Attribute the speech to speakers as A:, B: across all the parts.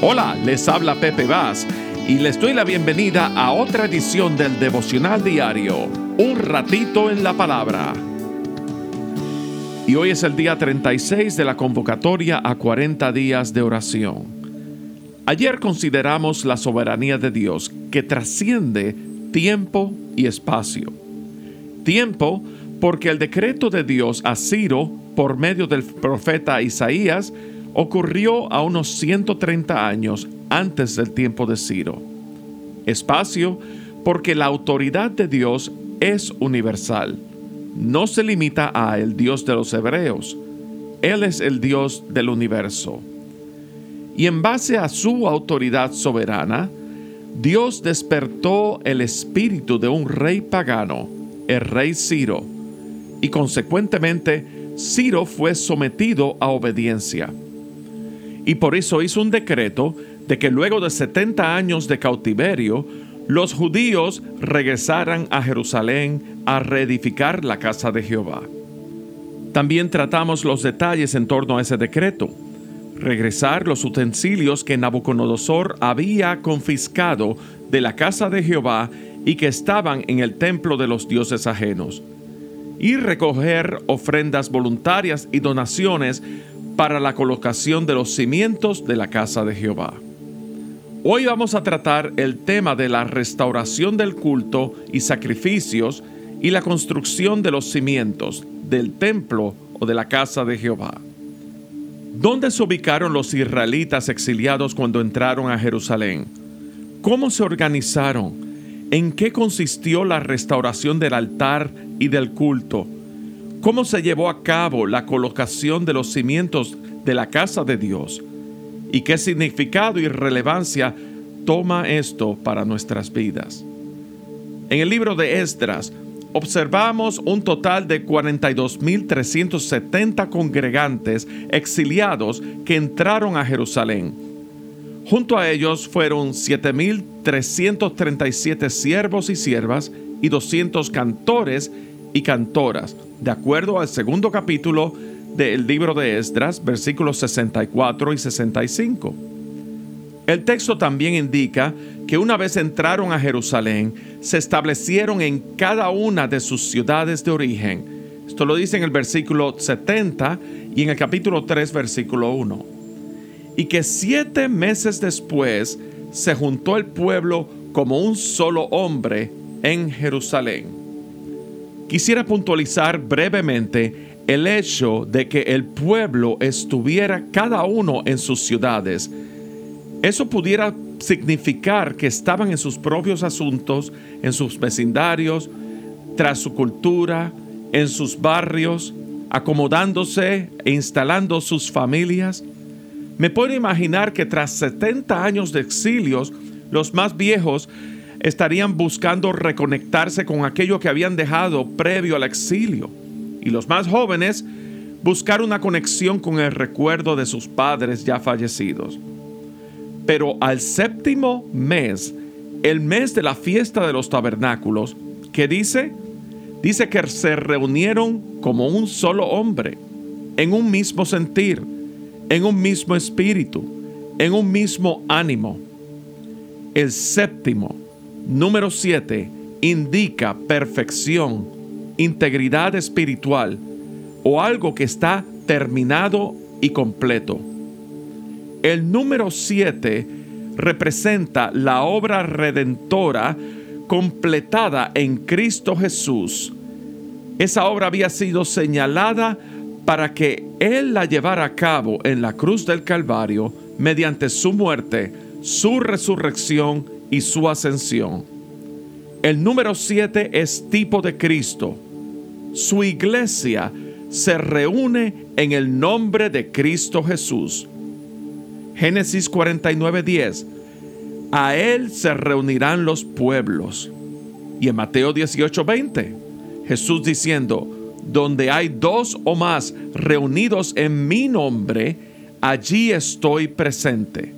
A: Hola, les habla Pepe Vaz y les doy la bienvenida a otra edición del devocional diario, Un ratito en la palabra. Y hoy es el día 36 de la convocatoria a 40 días de oración. Ayer consideramos la soberanía de Dios que trasciende tiempo y espacio. Tiempo porque el decreto de Dios a Ciro por medio del profeta Isaías ocurrió a unos 130 años antes del tiempo de Ciro. Espacio, porque la autoridad de Dios es universal. No se limita a el Dios de los hebreos. Él es el Dios del universo. Y en base a su autoridad soberana, Dios despertó el espíritu de un rey pagano, el rey Ciro, y consecuentemente Ciro fue sometido a obediencia y por eso hizo un decreto de que luego de 70 años de cautiverio, los judíos regresaran a Jerusalén a reedificar la casa de Jehová. También tratamos los detalles en torno a ese decreto. Regresar los utensilios que Nabucodonosor había confiscado de la casa de Jehová y que estaban en el templo de los dioses ajenos. Y recoger ofrendas voluntarias y donaciones para la colocación de los cimientos de la casa de Jehová. Hoy vamos a tratar el tema de la restauración del culto y sacrificios y la construcción de los cimientos del templo o de la casa de Jehová. ¿Dónde se ubicaron los israelitas exiliados cuando entraron a Jerusalén? ¿Cómo se organizaron? ¿En qué consistió la restauración del altar y del culto? Cómo se llevó a cabo la colocación de los cimientos de la casa de Dios y qué significado y relevancia toma esto para nuestras vidas. En el libro de Esdras observamos un total de 42.370 congregantes exiliados que entraron a Jerusalén. Junto a ellos fueron 7.337 siervos y siervas y 200 cantores y cantoras, de acuerdo al segundo capítulo del libro de Esdras, versículos 64 y 65. El texto también indica que una vez entraron a Jerusalén, se establecieron en cada una de sus ciudades de origen. Esto lo dice en el versículo 70 y en el capítulo 3, versículo 1. Y que siete meses después se juntó el pueblo como un solo hombre en Jerusalén. Quisiera puntualizar brevemente el hecho de que el pueblo estuviera cada uno en sus ciudades. Eso pudiera significar que estaban en sus propios asuntos, en sus vecindarios, tras su cultura, en sus barrios, acomodándose e instalando sus familias. Me puedo imaginar que tras 70 años de exilios, los más viejos estarían buscando reconectarse con aquello que habían dejado previo al exilio. Y los más jóvenes buscar una conexión con el recuerdo de sus padres ya fallecidos. Pero al séptimo mes, el mes de la fiesta de los tabernáculos, ¿qué dice? Dice que se reunieron como un solo hombre, en un mismo sentir, en un mismo espíritu, en un mismo ánimo. El séptimo Número 7. Indica perfección, integridad espiritual o algo que está terminado y completo. El número 7 representa la obra redentora completada en Cristo Jesús. Esa obra había sido señalada para que Él la llevara a cabo en la cruz del Calvario mediante su muerte, su resurrección y su ascensión. El número 7 es tipo de Cristo. Su iglesia se reúne en el nombre de Cristo Jesús. Génesis 49:10. A Él se reunirán los pueblos. Y en Mateo 18:20, Jesús diciendo, donde hay dos o más reunidos en mi nombre, allí estoy presente.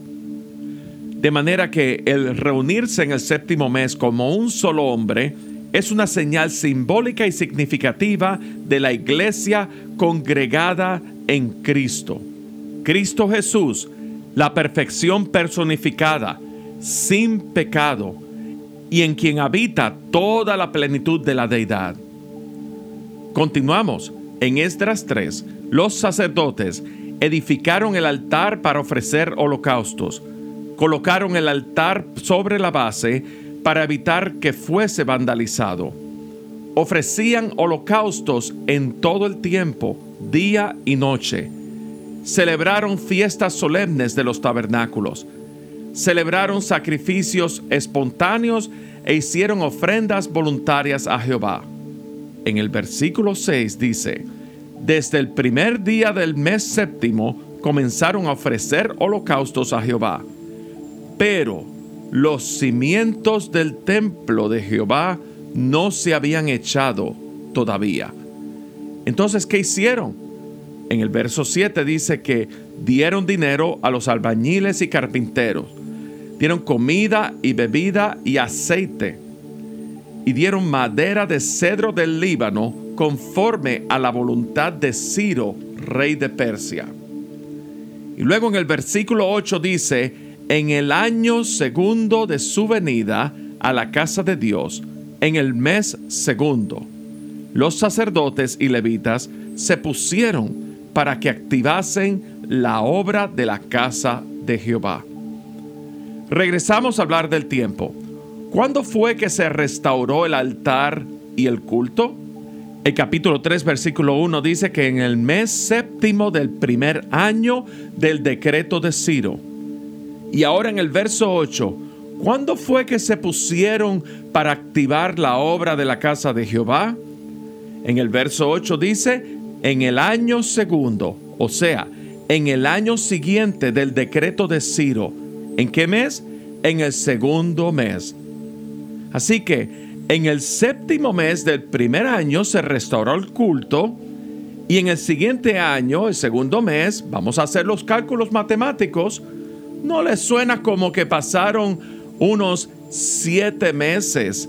A: De manera que el reunirse en el séptimo mes como un solo hombre es una señal simbólica y significativa de la iglesia congregada en Cristo. Cristo Jesús, la perfección personificada, sin pecado, y en quien habita toda la plenitud de la deidad. Continuamos. En Esdras 3, los sacerdotes edificaron el altar para ofrecer holocaustos. Colocaron el altar sobre la base para evitar que fuese vandalizado. Ofrecían holocaustos en todo el tiempo, día y noche. Celebraron fiestas solemnes de los tabernáculos. Celebraron sacrificios espontáneos e hicieron ofrendas voluntarias a Jehová. En el versículo 6 dice, desde el primer día del mes séptimo comenzaron a ofrecer holocaustos a Jehová. Pero los cimientos del templo de Jehová no se habían echado todavía. Entonces, ¿qué hicieron? En el verso 7 dice que dieron dinero a los albañiles y carpinteros, dieron comida y bebida y aceite, y dieron madera de cedro del Líbano conforme a la voluntad de Ciro, rey de Persia. Y luego en el versículo 8 dice, en el año segundo de su venida a la casa de Dios, en el mes segundo, los sacerdotes y levitas se pusieron para que activasen la obra de la casa de Jehová. Regresamos a hablar del tiempo. ¿Cuándo fue que se restauró el altar y el culto? El capítulo 3, versículo 1 dice que en el mes séptimo del primer año del decreto de Ciro, y ahora en el verso 8, ¿cuándo fue que se pusieron para activar la obra de la casa de Jehová? En el verso 8 dice, en el año segundo, o sea, en el año siguiente del decreto de Ciro. ¿En qué mes? En el segundo mes. Así que en el séptimo mes del primer año se restauró el culto y en el siguiente año, el segundo mes, vamos a hacer los cálculos matemáticos, ¿No les suena como que pasaron unos siete meses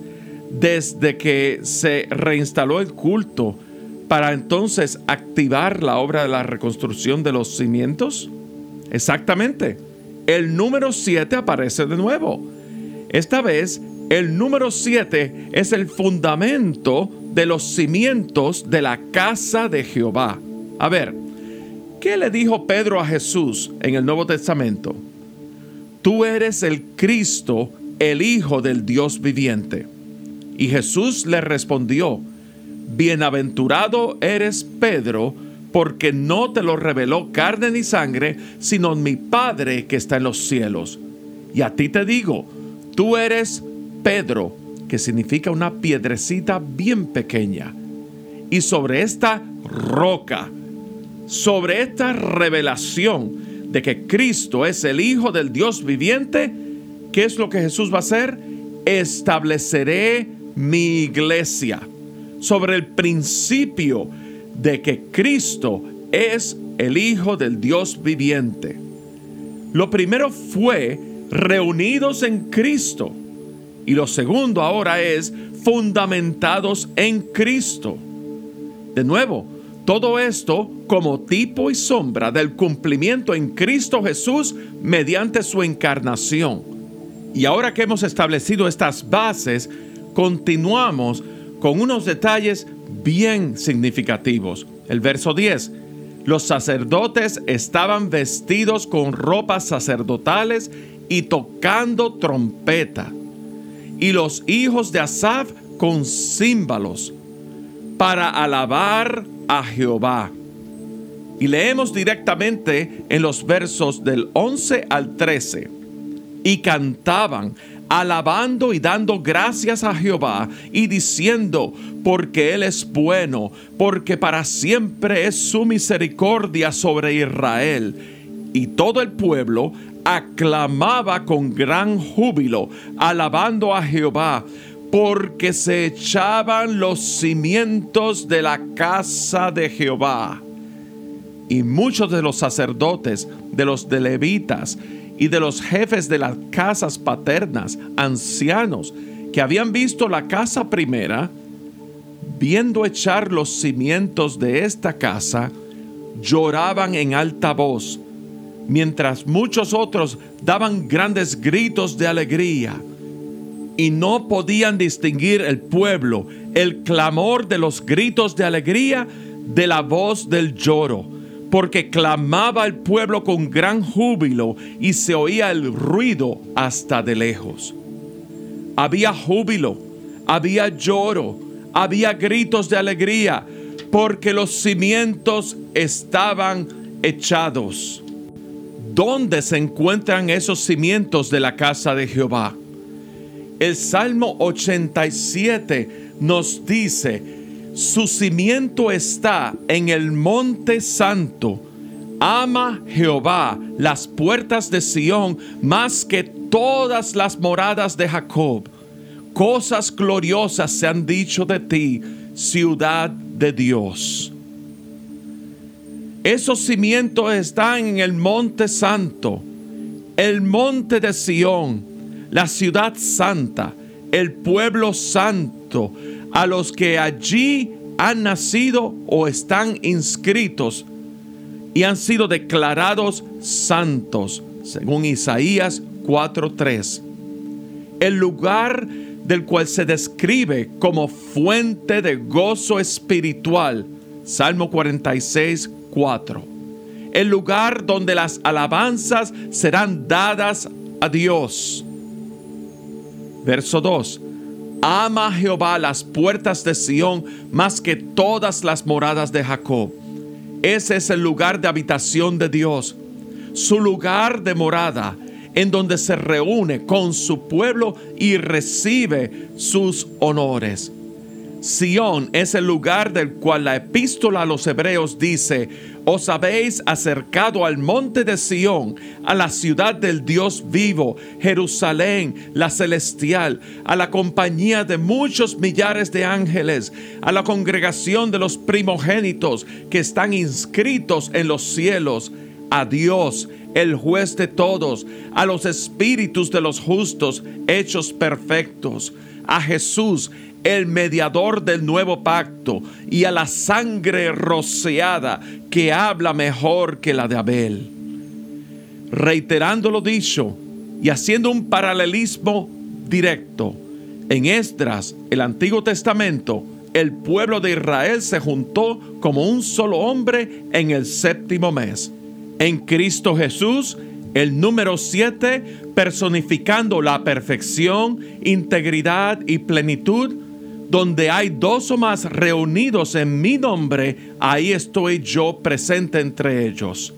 A: desde que se reinstaló el culto para entonces activar la obra de la reconstrucción de los cimientos? Exactamente. El número siete aparece de nuevo. Esta vez, el número siete es el fundamento de los cimientos de la casa de Jehová. A ver, ¿qué le dijo Pedro a Jesús en el Nuevo Testamento? Tú eres el Cristo, el Hijo del Dios viviente. Y Jesús le respondió, Bienaventurado eres Pedro, porque no te lo reveló carne ni sangre, sino mi Padre que está en los cielos. Y a ti te digo, tú eres Pedro, que significa una piedrecita bien pequeña. Y sobre esta roca, sobre esta revelación, de que Cristo es el Hijo del Dios viviente, ¿qué es lo que Jesús va a hacer? Estableceré mi iglesia sobre el principio de que Cristo es el Hijo del Dios viviente. Lo primero fue reunidos en Cristo y lo segundo ahora es fundamentados en Cristo. De nuevo, todo esto como tipo y sombra del cumplimiento en Cristo Jesús mediante su encarnación. Y ahora que hemos establecido estas bases, continuamos con unos detalles bien significativos. El verso 10. Los sacerdotes estaban vestidos con ropas sacerdotales y tocando trompeta. Y los hijos de Asaf con címbalos para alabar a Jehová. Y leemos directamente en los versos del 11 al 13. Y cantaban, alabando y dando gracias a Jehová y diciendo, porque Él es bueno, porque para siempre es su misericordia sobre Israel. Y todo el pueblo aclamaba con gran júbilo, alabando a Jehová, porque se echaban los cimientos de la casa de Jehová. Y muchos de los sacerdotes, de los de levitas y de los jefes de las casas paternas, ancianos, que habían visto la casa primera, viendo echar los cimientos de esta casa, lloraban en alta voz, mientras muchos otros daban grandes gritos de alegría. Y no podían distinguir el pueblo, el clamor de los gritos de alegría de la voz del lloro, porque clamaba el pueblo con gran júbilo y se oía el ruido hasta de lejos. Había júbilo, había lloro, había gritos de alegría, porque los cimientos estaban echados. ¿Dónde se encuentran esos cimientos de la casa de Jehová? El Salmo 87 nos dice, su cimiento está en el monte santo. Ama Jehová las puertas de Sión más que todas las moradas de Jacob. Cosas gloriosas se han dicho de ti, ciudad de Dios. Esos cimientos están en el monte santo, el monte de Sión, la ciudad santa, el pueblo santo, a los que allí han nacido o están inscritos y han sido declarados santos, según Isaías 4:3. El lugar del cual se describe como fuente de gozo espiritual, Salmo 46, 4. El lugar donde las alabanzas serán dadas a Dios. Verso 2. Ama Jehová las puertas de Sión más que todas las moradas de Jacob. Ese es el lugar de habitación de Dios, su lugar de morada, en donde se reúne con su pueblo y recibe sus honores. Sión es el lugar del cual la epístola a los hebreos dice, os habéis acercado al monte de Sión, a la ciudad del Dios vivo, Jerusalén, la celestial, a la compañía de muchos millares de ángeles, a la congregación de los primogénitos que están inscritos en los cielos, a Dios, el juez de todos, a los espíritus de los justos hechos perfectos, a Jesús, el mediador del nuevo pacto, y a la sangre rociada que habla mejor que la de Abel. Reiterando lo dicho y haciendo un paralelismo directo, en Esdras, el Antiguo Testamento, el pueblo de Israel se juntó como un solo hombre en el séptimo mes. En Cristo Jesús, el número siete, personificando la perfección, integridad y plenitud, donde hay dos o más reunidos en mi nombre, ahí estoy yo presente entre ellos.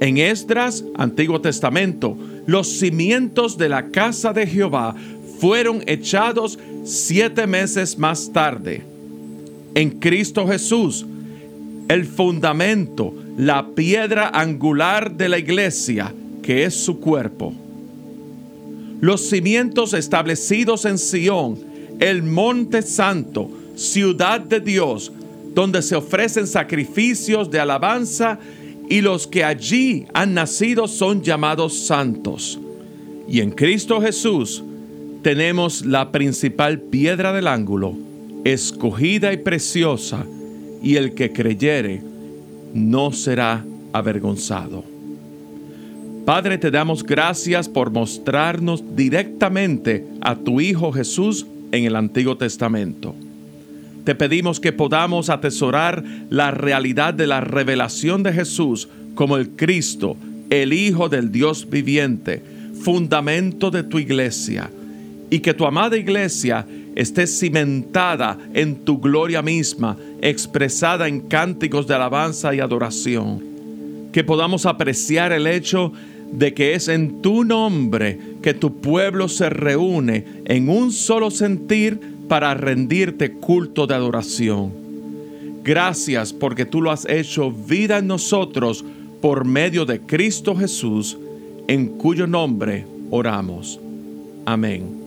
A: En Esdras, Antiguo Testamento, los cimientos de la casa de Jehová fueron echados siete meses más tarde. En Cristo Jesús, el fundamento, la piedra angular de la iglesia, que es su cuerpo. Los cimientos establecidos en Sión, el monte santo, ciudad de Dios, donde se ofrecen sacrificios de alabanza y los que allí han nacido son llamados santos. Y en Cristo Jesús tenemos la principal piedra del ángulo, escogida y preciosa, y el que creyere no será avergonzado. Padre, te damos gracias por mostrarnos directamente a tu Hijo Jesús en el Antiguo Testamento. Te pedimos que podamos atesorar la realidad de la revelación de Jesús como el Cristo, el Hijo del Dios viviente, fundamento de tu iglesia, y que tu amada iglesia esté cimentada en tu gloria misma, expresada en cánticos de alabanza y adoración. Que podamos apreciar el hecho de que es en tu nombre que tu pueblo se reúne en un solo sentir para rendirte culto de adoración. Gracias porque tú lo has hecho vida en nosotros por medio de Cristo Jesús, en cuyo nombre oramos. Amén.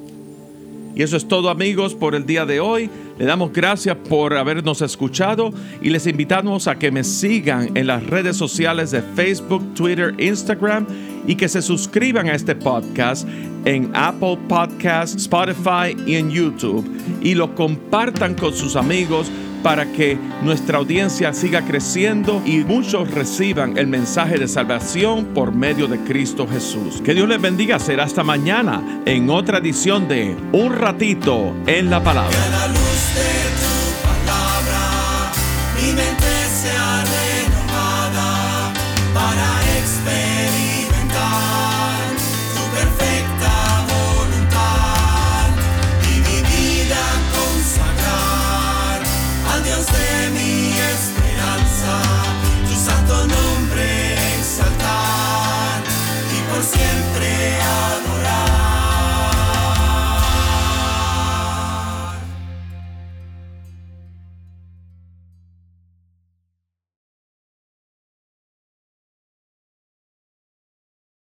A: Y eso es todo amigos por el día de hoy. Le damos gracias por habernos escuchado y les invitamos a que me sigan en las redes sociales de Facebook, Twitter, Instagram y que se suscriban a este podcast en Apple Podcasts, Spotify y en YouTube y lo compartan con sus amigos para que nuestra audiencia siga creciendo y muchos reciban el mensaje de salvación por medio de Cristo Jesús. Que Dios les bendiga. Será hasta mañana en otra edición de Un ratito en la palabra.